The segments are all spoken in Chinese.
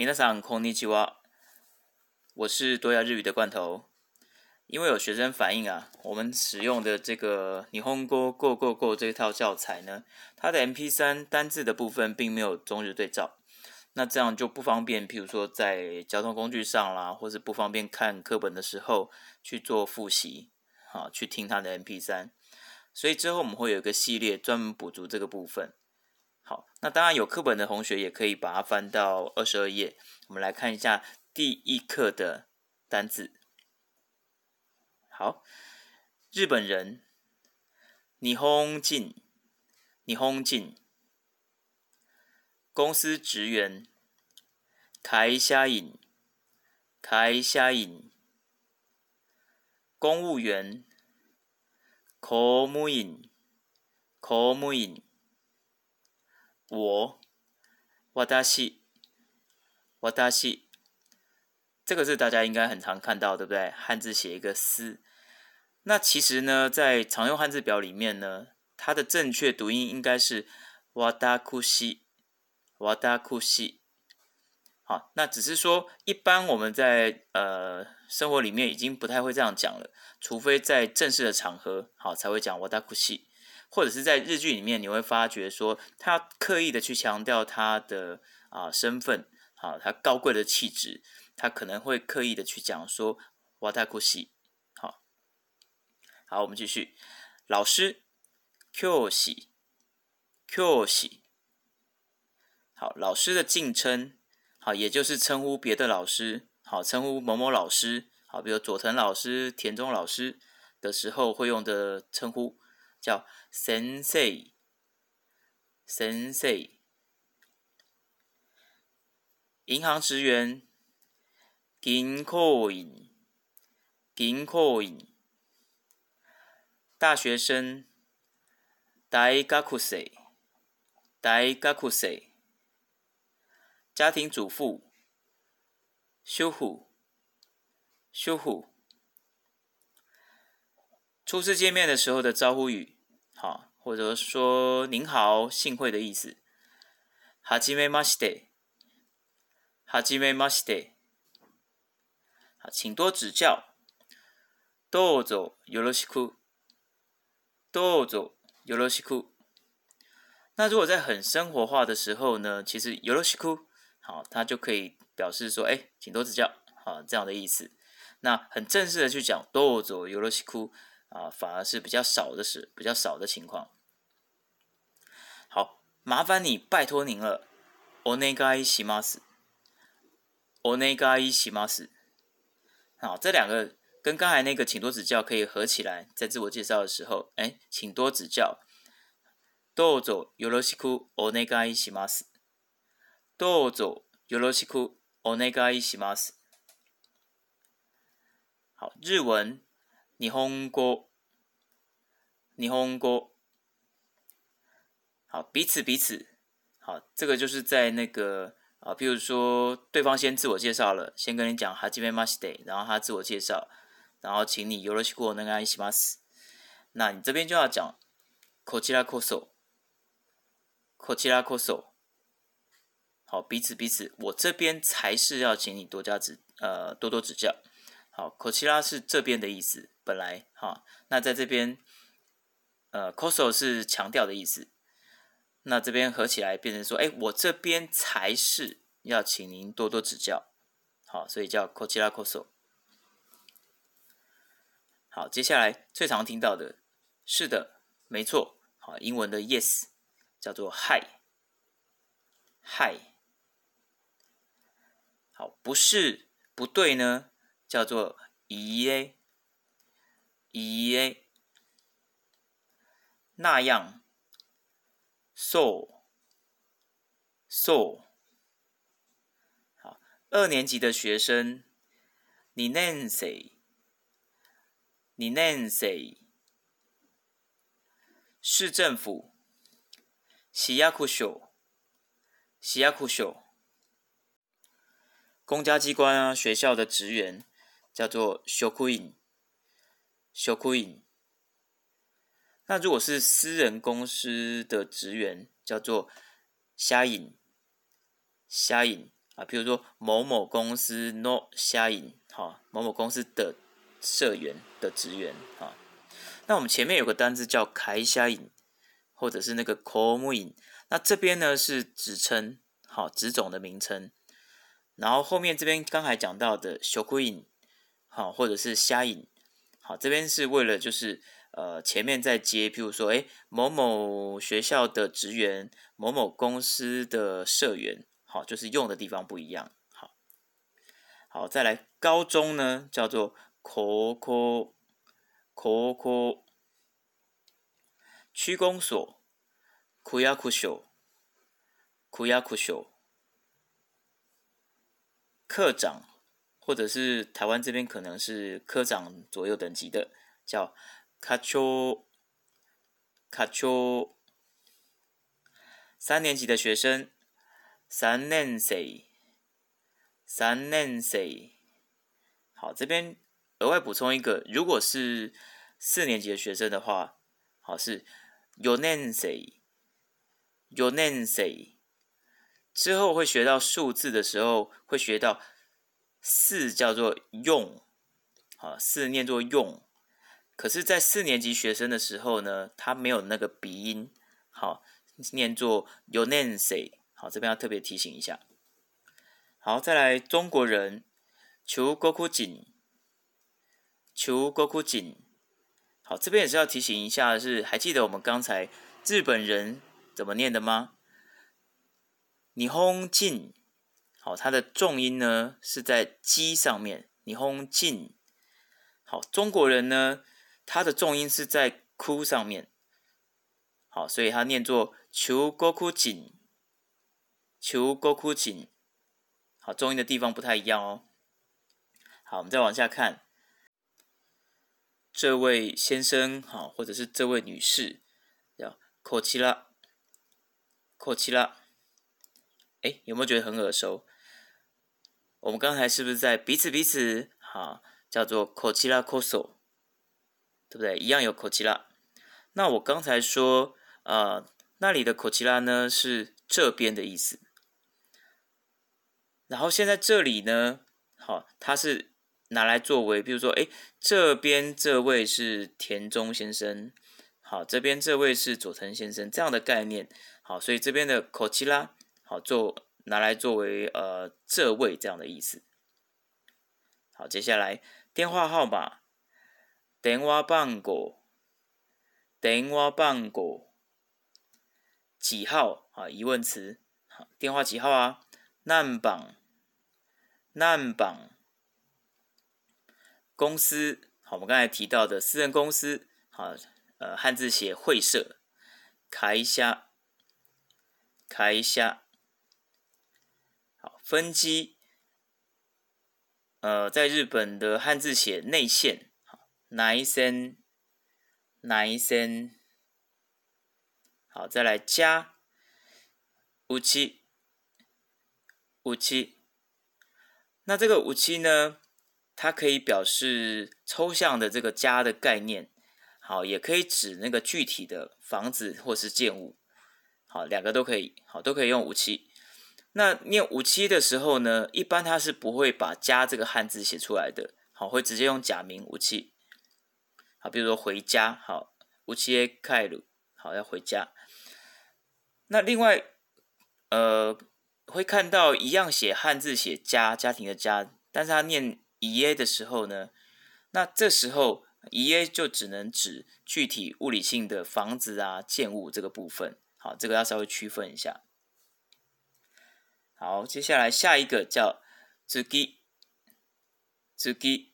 皆さんこんにちは，我是多亚日语的罐头。因为有学生反映啊，我们使用的这个霓虹锅 Go Go Go 这套教材呢，它的 MP3 单字的部分并没有中日对照，那这样就不方便，譬如说在交通工具上啦，或是不方便看课本的时候去做复习，好去听它的 MP3。所以之后我们会有一个系列专门补足这个部分。 好，那当然有课本的同学也可以把它翻到二十二页，我们来看一下第一课的单字。好，日本人，霓虹进，霓虹进，公司职员，开下引，开下引，公务员，公务員、公務員，我，私，私。这个字大家应该很常看到，对不对？汉字写一个“斯”，那其实呢，在常用汉字表里面呢，它的正确读音应该是“瓦达库西”，瓦达库西。好，那只是说，一般我们在呃生活里面已经不太会这样讲了，除非在正式的场合，好才会讲“瓦达库西”，或者是在日剧里面，你会发觉说，他刻意的去强调他的啊身份，啊，他高贵的气质。他可能会刻意的去讲说“瓦达库西”，好，好，我们继续。老师，Q 西，Q 西，好，老师的敬称，好，也就是称呼别的老师，好，称呼某某老师，好，比如佐藤老师、田中老师的时候会用的称呼叫 “sensei”，sensei。银行职员。银行員、銀行員、大学生、大学生、大学生、家庭主妇、主婦、主婦。初次见面的时候的招呼语，好，或者说您好、幸会的意思。はじめまして、はじめまして。请多指教。どうぞよろしく。どうぞよろしく。那如果在很生活化的时候呢，其实よろしく好，它就可以表示说，哎，请多指教，好这样的意思。那很正式的去讲どうぞよろしく 啊，反而是比较少的是比较少的情况。好，麻烦你，拜托您了。お願いします。お願いします。好，这两个跟刚才那个请多指教可以合起来，在自我介绍的时候，哎，请多指教。どうぞよろしくお願いします。どうぞよろしくお願いします。好，日文 日本語日本語。好，彼此彼此。好，这个就是在那个。啊，比如说对方先自我介绍了，先跟你讲哈基梅马西德，然后他自我介绍，然后请你よろしくお願いします。那你这边就要讲こちらこそ，こちらこそ。好，彼此彼此，我这边才是要请你多加指呃多多指教。 好，こちら是这边的意思，本来哈，那在这边呃こそ是强调的意思。那这边合起来变成说，哎，我这边才是要请您多多指教，好，所以叫 k o c h i r a k o s o 好，接下来最常听到的，是的，没错，好，英文的 yes 叫做 hi，hi，好，不是不对呢， 叫做 E A E A，那样。so，so，好，二年级的学生，你念谁？你念谁？市政府，西亚库秀，西亚库秀，公家机关啊，学校的职员叫做修库印，修库印。那如果是私人公司的职员，叫做虾影，虾影啊，比如说某某公司 no 虾影，哈，某某公司的社员的职员，啊，那我们前面有个单字叫开虾影，或者是那个 com 影，那这边呢是职称，好，职种的名称，然后后面这边刚才讲到的小龟影，好，或者是虾影，好，这边是为了就是呃前面再接，譬如说，哎，某某学校的职员，某某公司的社员。好，就是用的地方不一样。好，好，再来高中呢，叫做 coco，coco，区公所 kuyakusho kuyakusho 科长，或者是台湾这边可能是科长左右等级的，叫 kacho kacho 三年级的学生。三年生，三年生。好，这边额外补充一个，如果是四年级的学生的话，好是四年生，四年生。之后会学到数字的时候，会学到四叫做用，好四念作用。可是，在四年级学生的时候呢，他没有那个鼻音，好念作四年生。好，这边要特别提醒一下。好，再来中国人，求国库紧，求国库紧。好，这边也是要提醒一下，是还记得我们刚才日本人怎么念的吗？你轰进，好，它的重音呢是在鸡上面，你轰进。好，中国人呢，它的重音是在哭上面。好，所以它念作求国库紧。求沟哭紧，好，重音的地方不太一样哦。好，我们再往下看，这位先生，好，或者是这位女士，叫口奇拉，口奇拉。哎，有没有觉得很耳熟？我们刚才是不是在彼此彼此，好，叫做口奇拉口索，对不对？一样有口奇拉。那我刚才说，呃，那里的口奇拉呢，是这边的意思。然后现在这里呢，好，它是拿来作为，比如说，哎，这边这位是田中先生，好，这边这位是佐藤先生，这样的概念，好，所以这边的口气啦，好，做拿来作为呃这位这样的意思。好，接下来电话号码，电话番号，电话番号，几号啊？疑问词，好，电话几号啊？难榜，难榜公司，好，我们刚才提到的私人公司，好，呃，汉字写会社，开下，开下，分机，呃，在日本的汉字写内线，好，内线，内线，好，再来加，武器。武器，那这个武器呢？它可以表示抽象的这个家的概念，好，也可以指那个具体的房子或是建物，好，两个都可以，好，都可以用武器。那念五七的时候呢，一般它是不会把家这个汉字写出来的，好，会直接用假名五七，好，比如说回家，好，武器开鲁，好，要回家。那另外，呃。会看到一样写汉字写家家庭的家，但是他念姨耶的时候呢，那这时候姨耶就只能指具体物理性的房子啊建物这个部分。好，这个要稍微区分一下。好，接下来下一个叫 zuki，zuki。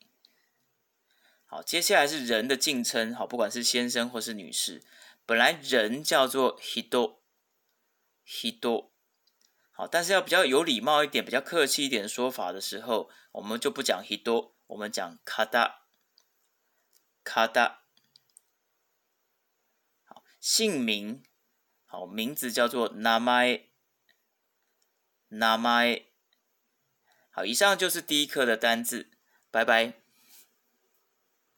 好，接下来是人的敬称，好，不管是先生或是女士，本来人叫做 hido，hido。好，但是要比较有礼貌一点、比较客气一点说法的时候，我们就不讲 hido，我们讲 kada，kada。好，姓名，好，名字叫做 namae 那么。好，以上就是第一课的单字，拜拜。